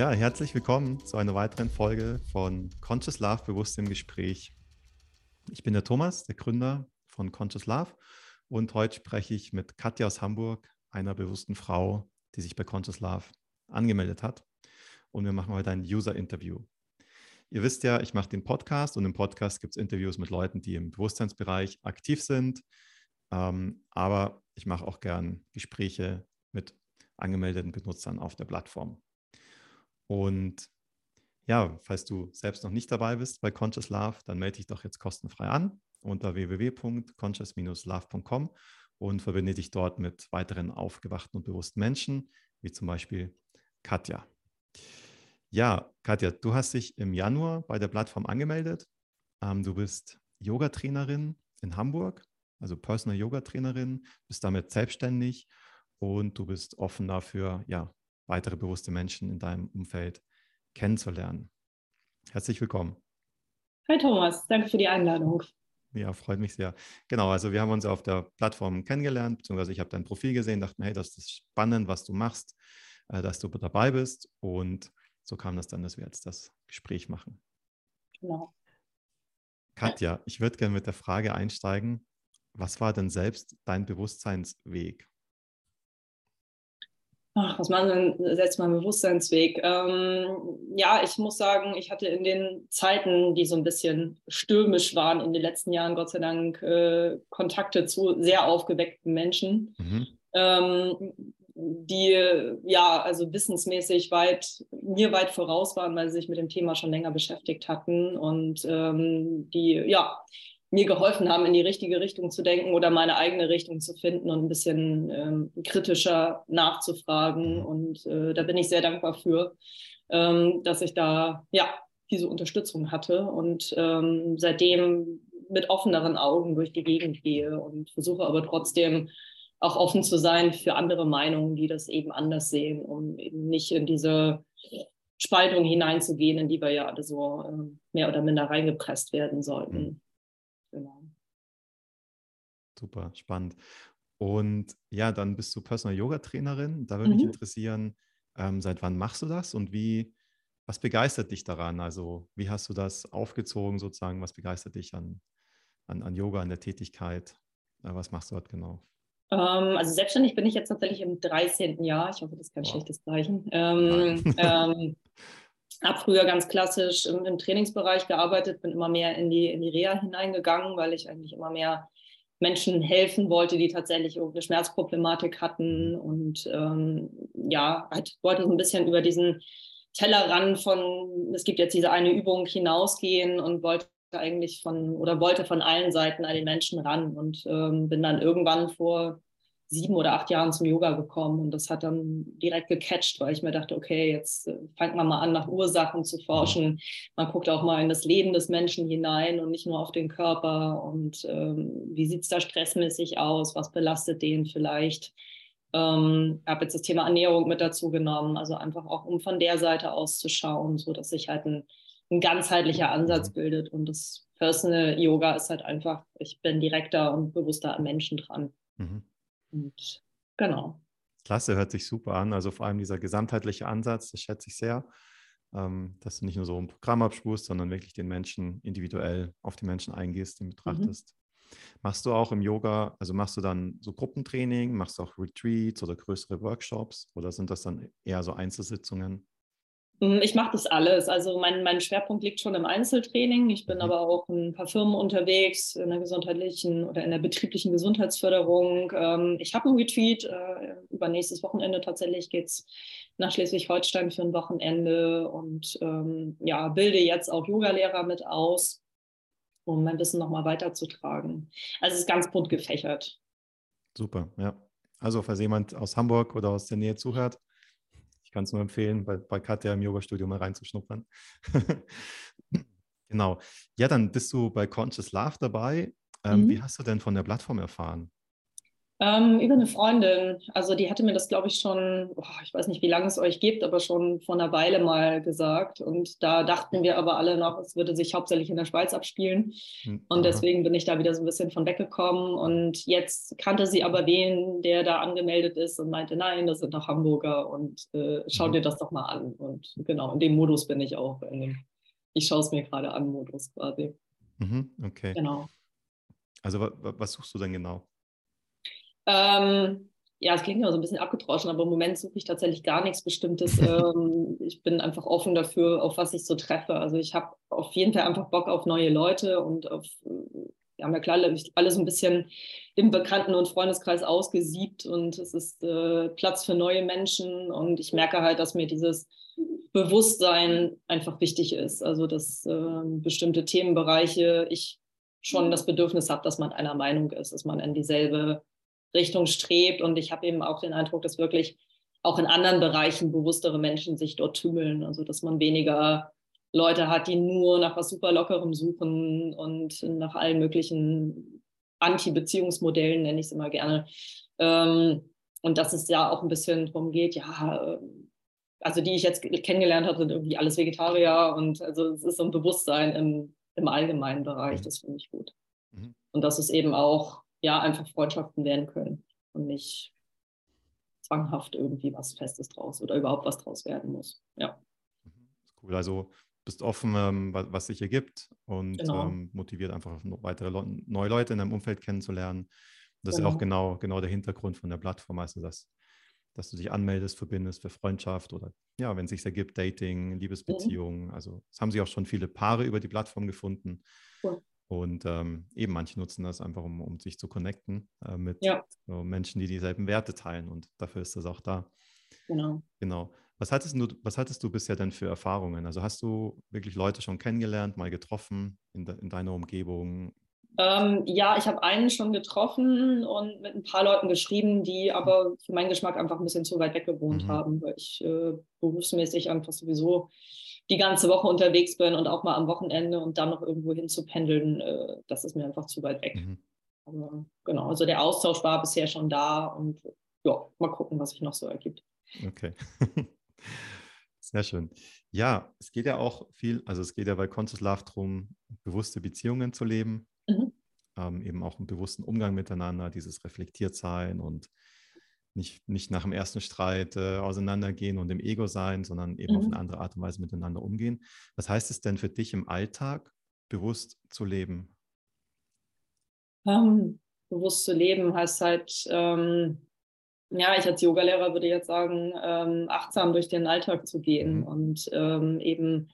Ja, herzlich willkommen zu einer weiteren Folge von Conscious Love Bewusst im Gespräch. Ich bin der Thomas, der Gründer von Conscious Love und heute spreche ich mit Katja aus Hamburg, einer bewussten Frau, die sich bei Conscious Love angemeldet hat. Und wir machen heute ein User-Interview. Ihr wisst ja, ich mache den Podcast und im Podcast gibt es Interviews mit Leuten, die im Bewusstseinsbereich aktiv sind. Ähm, aber ich mache auch gern Gespräche mit angemeldeten Benutzern auf der Plattform. Und ja, falls du selbst noch nicht dabei bist bei Conscious Love, dann melde dich doch jetzt kostenfrei an unter www.conscious-love.com und verbinde dich dort mit weiteren aufgewachten und bewussten Menschen, wie zum Beispiel Katja. Ja, Katja, du hast dich im Januar bei der Plattform angemeldet. Ähm, du bist Yoga-Trainerin in Hamburg, also Personal Yoga-Trainerin, bist damit selbstständig und du bist offen dafür, ja, weitere bewusste Menschen in deinem Umfeld kennenzulernen. Herzlich willkommen. Hi Thomas, danke für die Einladung. Ja, freut mich sehr. Genau, also wir haben uns auf der Plattform kennengelernt, beziehungsweise ich habe dein Profil gesehen, dachte mir, hey, das ist spannend, was du machst, äh, dass du dabei bist. Und so kam das dann, dass wir jetzt das Gespräch machen. Genau. Katja, ich würde gerne mit der Frage einsteigen, was war denn selbst dein Bewusstseinsweg? Ach, was man denn setzt mein Bewusstseinsweg? Ähm, ja, ich muss sagen, ich hatte in den Zeiten, die so ein bisschen stürmisch waren in den letzten Jahren, Gott sei Dank, äh, Kontakte zu sehr aufgeweckten Menschen, mhm. ähm, die ja, also wissensmäßig weit, mir weit voraus waren, weil sie sich mit dem Thema schon länger beschäftigt hatten und ähm, die, ja, mir geholfen haben, in die richtige Richtung zu denken oder meine eigene Richtung zu finden und ein bisschen ähm, kritischer nachzufragen. Mhm. Und äh, da bin ich sehr dankbar für, ähm, dass ich da ja diese Unterstützung hatte und ähm, seitdem mit offeneren Augen durch die Gegend gehe und versuche aber trotzdem auch offen zu sein für andere Meinungen, die das eben anders sehen, um eben nicht in diese Spaltung hineinzugehen, in die wir ja alle so äh, mehr oder minder reingepresst werden sollten. Super, spannend. Und ja, dann bist du Personal Yoga Trainerin. Da würde mich mhm. interessieren, ähm, seit wann machst du das und wie, was begeistert dich daran? Also, wie hast du das aufgezogen sozusagen? Was begeistert dich an, an, an Yoga, an der Tätigkeit? Äh, was machst du dort genau? Ähm, also selbstständig bin ich jetzt tatsächlich im 13. Jahr. Ich hoffe, das ist kein wow. schlechtes Zeichen. Ähm, ähm, habe früher ganz klassisch im, im, Trainingsbereich gearbeitet, bin immer mehr in die, in die Reha hineingegangen, weil ich eigentlich immer mehr Menschen helfen wollte, die tatsächlich irgendeine Schmerzproblematik hatten und ähm, ja, halt wollte so ein bisschen über diesen Tellerrand von, es gibt jetzt diese eine Übung hinausgehen und wollte eigentlich von oder wollte von allen Seiten an den Menschen ran und ähm, bin dann irgendwann vor sieben oder acht Jahren zum Yoga gekommen und das hat dann direkt gecatcht, weil ich mir dachte, okay, jetzt äh, fängt man mal an, nach Ursachen zu forschen. Man guckt auch mal in das Leben des Menschen hinein und nicht nur auf den Körper und ähm, wie sieht es da stressmäßig aus, was belastet den vielleicht. Ähm, habe jetzt das Thema Ernährung mit dazu genommen, also einfach auch, um von der Seite aus zu schauen, so dass sich halt ein, ein ganzheitlicher Ansatz bildet und das Personal Yoga ist halt einfach, ich bin direkter und bewusster an Menschen dran. Mhm. Und genau. Klasse, hört sich super an. Also vor allem dieser gesamtheitliche Ansatz, das schätze ich sehr, ähm, dass du nicht nur so ein Programm abspust, sondern wirklich den Menschen individuell auf die Menschen eingehst, den betrachtest. Mhm. Machst du auch im Yoga, also machst du dann so Gruppentraining, machst du auch Retreats oder größere Workshops oder sind das dann eher so Einzelsitzungen? Hm, ich mache das alles. Also mein, mein Schwerpunkt liegt schon im Einzeltraining. Ich bin mhm. aber auch in ein paar Firmen unterwegs, in der gesundheitlichen oder in der betrieblichen Gesundheitsförderung. Ähm, ich habe ein Retreat. Äh, über nächstes Wochenende tatsächlich geht es nach Schleswig-Holstein für ein Wochenende und ähm, ja, bilde jetzt auch Yogalehrer mit aus, um mein Wissen nochmal weiterzutragen. Also es ist ganz bunt gefächert. Super, ja. Also falls jemand aus Hamburg oder aus der Nähe zuhört, ich kann es nur empfehlen, bei, bei Katja im Yoga-Studio mal reinzuschnuppern. genau. Ja, dann bist du bei Conscious Love dabei. Ähm, mhm. Wie hast du denn von der Plattform erfahren? Ähm, über eine Freundin. Also die hatte mir das, glaube ich, schon, oh, ich weiß nicht, wie lange es euch gibt, aber schon vor einer Weile mal gesagt. Und da dachten wir aber alle noch, es würde sich hauptsächlich in der Schweiz abspielen. Hm, und deswegen bin ich da wieder so ein bisschen von weggekommen. Und jetzt kannte sie aber wen, der da angemeldet ist und meinte, nein, das sind doch Hamburger und äh, schau mhm. dir das doch mal an. Und genau, in dem Modus bin ich auch. Dem, ich schaue es mir gerade an, Modus quasi. Mhm, okay. Genau. Also was suchst du denn genau? Ähm, ja, es klingt immer so ein bisschen abgedroschen, aber im Moment suche ich tatsächlich gar nichts Bestimmtes. ähm, ich bin einfach offen dafür, auf was ich so treffe. Also ich habe auf jeden Fall einfach Bock auf neue Leute und auf, wir haben ja klar alles ein bisschen im Bekannten- und Freundeskreis ausgesiebt und es ist äh, Platz für neue Menschen und ich merke halt, dass mir dieses Bewusstsein einfach wichtig ist. Also dass äh, bestimmte Themenbereiche ich schon das Bedürfnis habe, dass man einer Meinung ist, dass man in dieselbe Richtung strebt. Und ich habe eben auch den Eindruck, dass wirklich auch in anderen Bereichen bewusstere Menschen sich dort tümmeln. Also dass man weniger Leute hat, die nur nach was super Lockerem suchen und nach allen möglichen Anti-Beziehungsmodellen, nenne ich es immer gerne. Ähm, und dass es ja auch ein bisschen darum geht, ja, also die ich jetzt kennengelernt habe, sind irgendwie alles Vegetarier und also es ist so ein Bewusstsein im, im allgemeinen Bereich, mhm. das finde ich gut. Mhm. Und dass es eben auch ja einfach Freundschaften werden können und nicht zwanghaft irgendwie was Festes draus oder überhaupt was draus werden muss. Ja. Cool, also bist offen, ähm, was sich ergibt und genau. ähm, motiviert einfach weitere Le neue Leute in deinem Umfeld kennenzulernen. Das genau. ist ja auch genau. genau, genau der Hintergrund von der Plattform, also dass, dass du dich anmeldest, verbindest für Freundschaft oder ja, wenn es sich ergibt, Dating, Liebesbeziehungen. Mhm. Also es haben sich auch schon viele Paare über die Plattform gefunden. Cool. Und ähm, eben manche nutzen das einfach, um, um sich zu connecten äh, mit ja. so Menschen, die dieselben Werte teilen. Und dafür ist das auch da. Genau. Genau. Was hattest, du, was hattest du bisher denn für Erfahrungen? Also hast du wirklich Leute schon kennengelernt, mal getroffen in, de, in deiner Umgebung? Ähm, ja, ich habe einen schon getroffen und mit ein paar Leuten geschrieben, die aber für meinen Geschmack einfach ein bisschen zu weit weg gewohnt mhm. haben, weil ich äh, berufsmäßig einfach sowieso die ganze Woche unterwegs bin und auch mal am Wochenende und dann noch irgendwo hin zu pendeln, äh, das ist mir einfach zu weit weg. Mhm. Aber, genau, also der Austausch war bisher schon da und ja, mal gucken, was sich noch so ergibt. Okay. Sehr schön. Ja, es geht ja auch viel, also es geht ja bei Conscious Love darum, bewusste Beziehungen zu leben. Ähm, eben auch einen bewussten Umgang miteinander, dieses Reflektiertsein und nicht, nicht nach dem ersten Streit äh, auseinandergehen und im Ego sein, sondern eben mhm. auf eine andere Art und Weise miteinander umgehen. Was heißt es denn für dich im Alltag, bewusst zu leben? Um, ähm, bewusst zu leben heißt halt, ähm, ja, ich als Yogalehrer würde jetzt sagen, ähm, achtsam durch den Alltag zu gehen mhm. und ähm, eben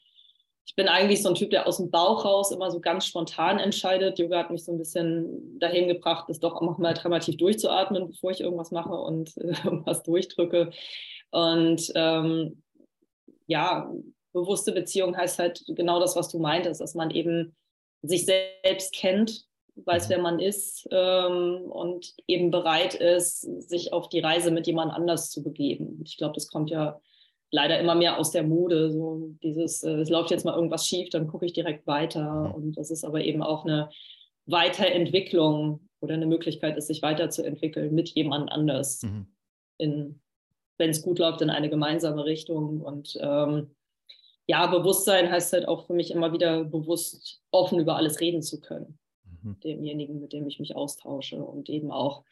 ich bin eigentlich so ein Typ, der aus dem Bauch raus immer so ganz spontan entscheidet. Yoga hat mich so ein bisschen dahin gebracht, das doch auch mal dreimal tief durchzuatmen, bevor ich irgendwas mache und äh, irgendwas durchdrücke. Und ähm, ja, bewusste Beziehung heißt halt genau das, was du meintest, dass man eben sich selbst kennt, weiß, mhm. wer man ist ähm, und eben bereit ist, sich auf die Reise mit jemand anders zu begeben. Ich glaube, das kommt ja leider immer mehr aus der Mode. So dieses, äh, es läuft jetzt mal irgendwas schief, dann gucke ich direkt weiter. Und das ist aber eben auch eine Weiterentwicklung oder eine Möglichkeit ist, sich weiterzuentwickeln mit jemand anders. Mhm. wenn es gut läuft, in eine gemeinsame Richtung. Und ähm, ja, Bewusstsein heißt halt auch für mich immer wieder bewusst offen über alles reden zu können. Mhm. Demjenigen, mit dem ich mich austausche und eben auch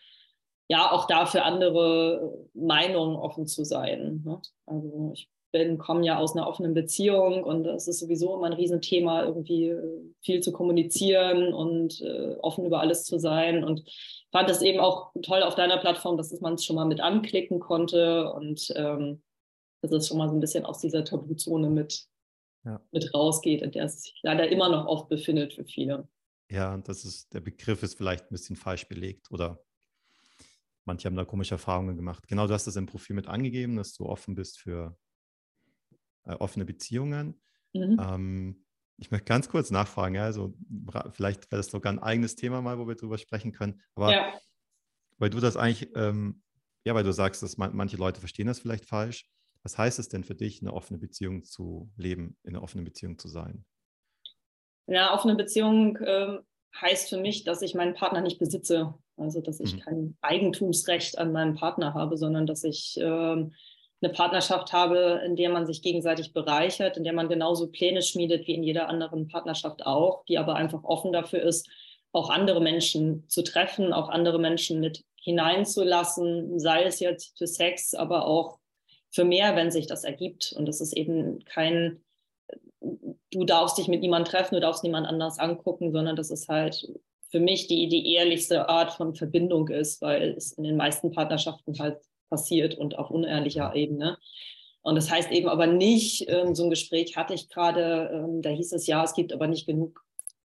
ja auch da für andere Meinungen offen zu sein. Ne? Also ich bin, komme ja aus einer offenen Beziehung und es ist sowieso immer ein Riesenthema, irgendwie viel zu kommunizieren und äh, offen über alles zu sein. Und fand das eben auch toll auf deiner Plattform, dass man es schon mal mit anklicken konnte und ähm, dass es schon mal so ein bisschen aus dieser Tabuzone mit, ja. mit rausgeht, in der es sich leider immer noch oft befindet für viele. Ja, das ist, der Begriff ist vielleicht ein bisschen falsch belegt oder Manche haben da komische Erfahrungen gemacht. Genau, du hast das im Profil mit angegeben, dass du offen bist für äh, offene Beziehungen. Mhm. Ähm, ich möchte ganz kurz nachfragen, ja, also vielleicht wäre das sogar ein eigenes Thema mal, wo wir drüber sprechen können. Aber ja. weil du das eigentlich, ähm, ja, weil du sagst, dass man, manche Leute verstehen das vielleicht falsch. Was heißt es denn für dich, eine offene Beziehung zu leben, in einer offenen Beziehung zu sein? Ja, offene Beziehung äh, heißt für mich, dass ich meinen Partner nicht besitze Also, dass ich mhm. kein Eigentumsrecht an meinem Partner habe, sondern dass ich ähm, eine Partnerschaft habe, in der man sich gegenseitig bereichert, in der man genauso Pläne schmiedet wie in jeder anderen Partnerschaft auch, die aber einfach offen dafür ist, auch andere Menschen zu treffen, auch andere Menschen mit hineinzulassen, sei es jetzt für Sex, aber auch für mehr, wenn sich das ergibt. Und das ist eben kein, du darfst dich mit niemandem treffen, du darfst niemand anders angucken, sondern das ist halt für mich die, die ehrlichste Art von Verbindung ist, weil es in den meisten Partnerschaften halt passiert und auf unehrlicher Ebene. Und das heißt eben aber nicht, ähm, so ein Gespräch hatte ich gerade, ähm, da hieß es ja, es gibt aber nicht genug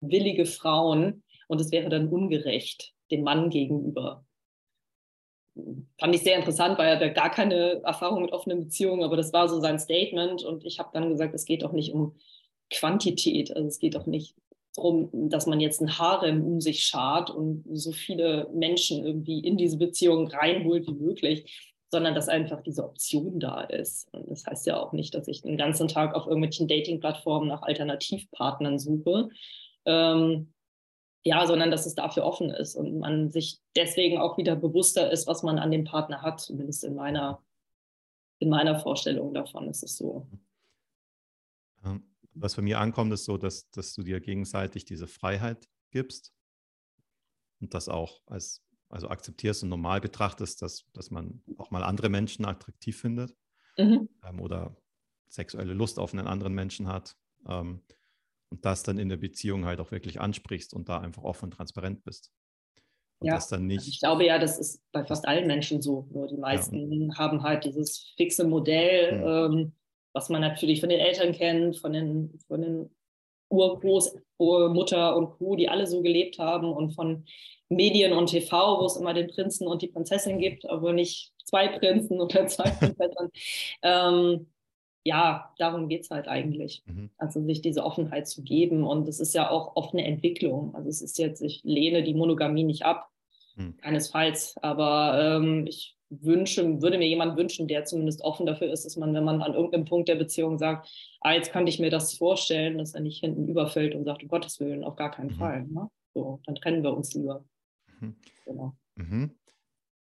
willige Frauen und es wäre dann ungerecht dem Mann gegenüber. Fand ich sehr interessant, weil er da gar keine Erfahrung mit offenen Beziehungen, aber das war so sein Statement und ich habe dann gesagt, es geht doch nicht um Quantität, also es geht doch nicht darum, dass man jetzt ein Harem um sich schart und so viele Menschen irgendwie in diese Beziehung reinholt wie möglich, sondern dass einfach diese Option da ist. Und das heißt ja auch nicht, dass ich den ganzen Tag auf irgendwelchen Dating-Plattformen nach Alternativpartnern suche. Ähm, ja, sondern dass es dafür offen ist und man sich deswegen auch wieder bewusster ist, was man an dem Partner hat, zumindest in meiner, in meiner Vorstellung davon ist es so. Ähm, was bei mir ankommt, ist so, dass, dass du dir gegenseitig diese Freiheit gibst und das auch als also akzeptierst und normal betrachtest, dass, dass man auch mal andere Menschen attraktiv findet mhm. ähm, oder sexuelle Lust auf einen anderen Menschen hat ähm, und das dann in der Beziehung halt auch wirklich ansprichst und da einfach offen und transparent bist. Und ja, das dann nicht, ich glaube ja, das ist bei fast allen Menschen so. Nur die meisten ja. haben halt dieses fixe Modell, mhm. ähm, was man natürlich von den Eltern kennt, von den, von den Urgroßmutter und Co., die alle so gelebt haben und von Medien und TV, wo es immer den Prinzen und die Prinzessin gibt, aber nicht zwei Prinzen oder zwei Prinzessinnen. ähm, ja, darum geht es halt eigentlich. Mhm. Also sich diese Offenheit zu geben. Und es ist ja auch offene Entwicklung. Also es ist jetzt, ich lehne die Monogamie nicht ab, mhm. keinesfalls. Aber ähm, ich wünsche, würde mir jemand wünschen, der zumindest offen dafür ist, dass man, wenn man an irgendeinem Punkt der Beziehung sagt, ah, jetzt könnte ich mir das vorstellen, dass er nicht hinten überfällt und sagt, um Gottes Willen, auf gar keinen mhm. Fall. Ne? So, dann trennen wir uns lieber. Mhm. Genau.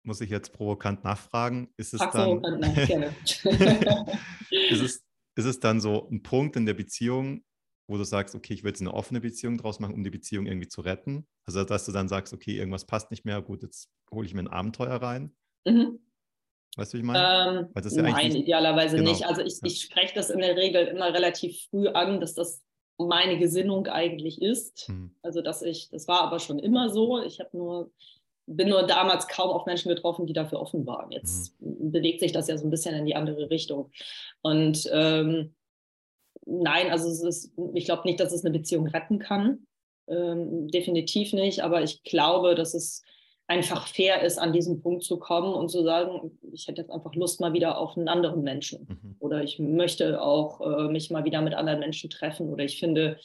Muss ich jetzt provokant nachfragen? Ist es Ach, dann, ist, es, ist es dann so ein Punkt in der Beziehung, wo du sagst, okay, ich will jetzt eine offene Beziehung draus machen, um die Beziehung irgendwie zu retten? Also, dass du dann sagst, okay, irgendwas passt nicht mehr, gut, jetzt hole ich mir ein Abenteuer rein. Mhm. Weißt du, wie ich meine? Ähm, ja nein, nicht, idealerweise genau. nicht. Also ich, ich spreche das in der Regel immer relativ früh an, dass das meine Gesinnung eigentlich ist. Mhm. Also dass ich, das war aber schon immer so. Ich habe nur, bin nur damals kaum auf Menschen getroffen, die dafür offen waren. Jetzt mhm. bewegt sich das ja so ein bisschen in die andere Richtung. Und ähm, nein, also ist, ich glaube nicht, dass es eine Beziehung retten kann. Ähm, definitiv nicht, aber ich glaube, dass es einfach fair ist, an diesen Punkt zu kommen und zu sagen, ich hätte jetzt einfach Lust mal wieder auf einen anderen Menschen mhm. oder ich möchte auch äh, mich mal wieder mit anderen Menschen treffen oder ich finde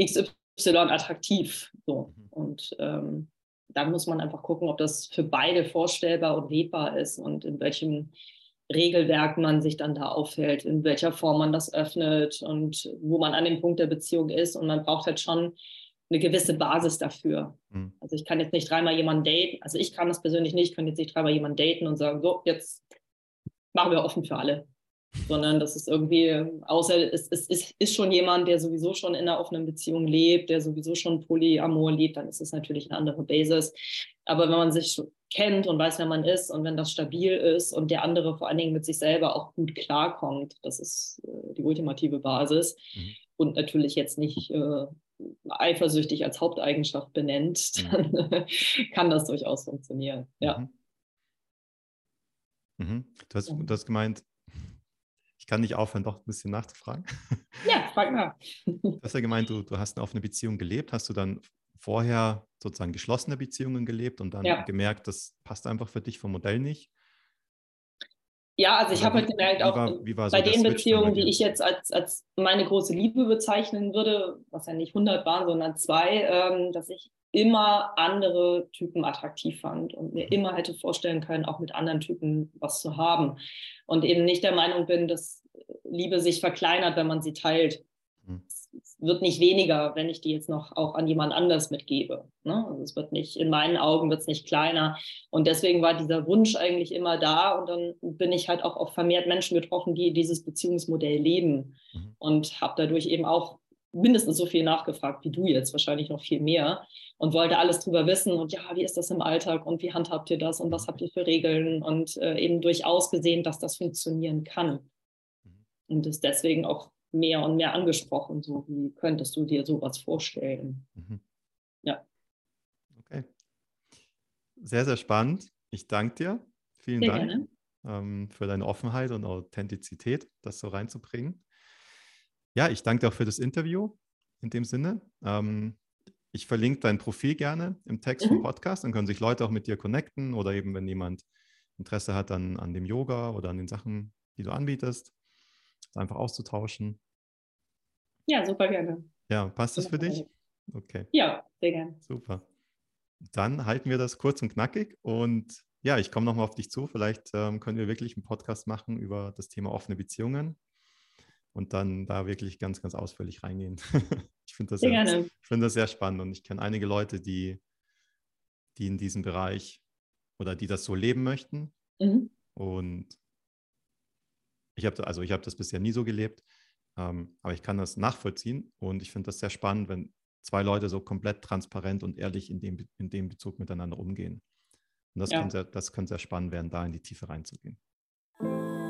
XY attraktiv. So. Mhm. Und ähm, dann muss man einfach gucken, ob das für beide vorstellbar und lebbar ist und in welchem Regelwerk man sich dann da aufhält, in welcher Form man das öffnet und wo man an dem Punkt der Beziehung ist. Und man braucht halt schon eine gewisse Basis dafür. Mhm. Also ich kann jetzt nicht dreimal jemanden daten, also ich kann das persönlich nicht, ich kann jetzt nicht dreimal jemanden daten und sagen, so, jetzt machen wir offen für alle. Sondern das ist irgendwie, außer es, es, es ist schon jemand, der sowieso schon in einer offenen Beziehung lebt, der sowieso schon Polyamor lebt, dann ist es natürlich eine andere Basis. Aber wenn man sich kennt und weiß, wer man ist und wenn das stabil ist und der andere vor allen Dingen mit sich selber auch gut klarkommt, das ist äh, die ultimative Basis. Mhm. Und natürlich jetzt nicht äh, eifersüchtig als Haupteigenschaft benennt, mhm. dann kann das durchaus funktionieren. Ja. Mhm. mhm. Du, hast, du hast gemeint, kann nicht aufhören, doch ein bisschen nachzufragen. Ja, frag nach. Du hast ja gemeint, du, du hast eine offene Beziehung gelebt. Hast du dann vorher sozusagen geschlossene Beziehungen gelebt und dann ja. gemerkt, das passt einfach für dich vom Modell nicht? Ja, also ich habe halt gemerkt, auch war, war so bei den Beziehungen, die ich jetzt als, als meine große Liebe bezeichnen würde, was ja nicht 100 waren, sondern zwei, ähm, dass ich immer andere Typen attraktiv fand und mir mhm. immer hätte vorstellen können, auch mit anderen Typen was zu haben. Und eben nicht der Meinung bin, dass Liebe sich verkleinert, wenn man sie teilt. Mhm. Es wird nicht weniger, wenn ich die jetzt noch auch an jemand anders mitgebe. Ne? Also es wird nicht, in meinen Augen wird es nicht kleiner. Und deswegen war dieser Wunsch eigentlich immer da. Und dann bin ich halt auch auf vermehrt Menschen getroffen, die dieses Beziehungsmodell leben. Mhm. Und habe dadurch eben auch mindestens so viel nachgefragt wie du jetzt, wahrscheinlich noch viel mehr. Und wollte alles drüber wissen. Und ja, wie ist das im Alltag und wie handhabt ihr das und was habt ihr für Regeln? Und äh, eben durchaus gesehen, dass das funktionieren kann. Mhm. Und es deswegen auch mehr und mehr angesprochen. So, wie könntest du dir sowas vorstellen? Mhm. Ja. Okay. Sehr, sehr spannend. Ich danke dir. Vielen sehr Dank ähm, für deine Offenheit und Authentizität, das so reinzubringen. Ja, ich danke dir auch für das Interview in dem Sinne. Ähm, ich verlinke dein Profil gerne im Text mhm. vom Podcast, dann können sich Leute auch mit dir connecten oder eben, wenn jemand Interesse hat an, an dem Yoga oder an den Sachen, die du anbietest, einfach auszutauschen. Ja, super gerne. Ja, passt das für dich? Okay. Ja, sehr gerne. Super. Dann halten wir das kurz und knackig und ja, ich komme nochmal auf dich zu. Vielleicht ähm, können wir wirklich einen Podcast machen über das Thema offene Beziehungen und dann da wirklich ganz, ganz ausführlich reingehen. ich finde das, sehr, sehr find das sehr spannend und ich kenne einige Leute, die, die in diesem Bereich oder die das so leben möchten. Mhm. Und ich habe also ich habe das bisher nie so gelebt, ähm, aber ich kann das nachvollziehen und ich finde das sehr spannend, wenn zwei Leute so komplett transparent und ehrlich in dem, in dem Bezug miteinander umgehen. Und das, ja. kann sehr, das kann sehr spannend werden, da in die Tiefe reinzugehen.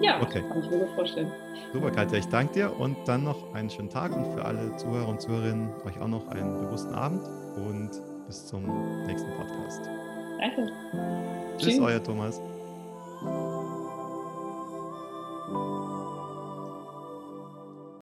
Ja, okay. kann ich mir gut vorstellen. Super, Katja, ich danke dir und dann noch einen schönen Tag und für alle Zuhörer und Zuhörerinnen euch auch noch einen bewussten Abend und bis zum nächsten Podcast. Danke. Tschüss, Tschüss. euer Thomas.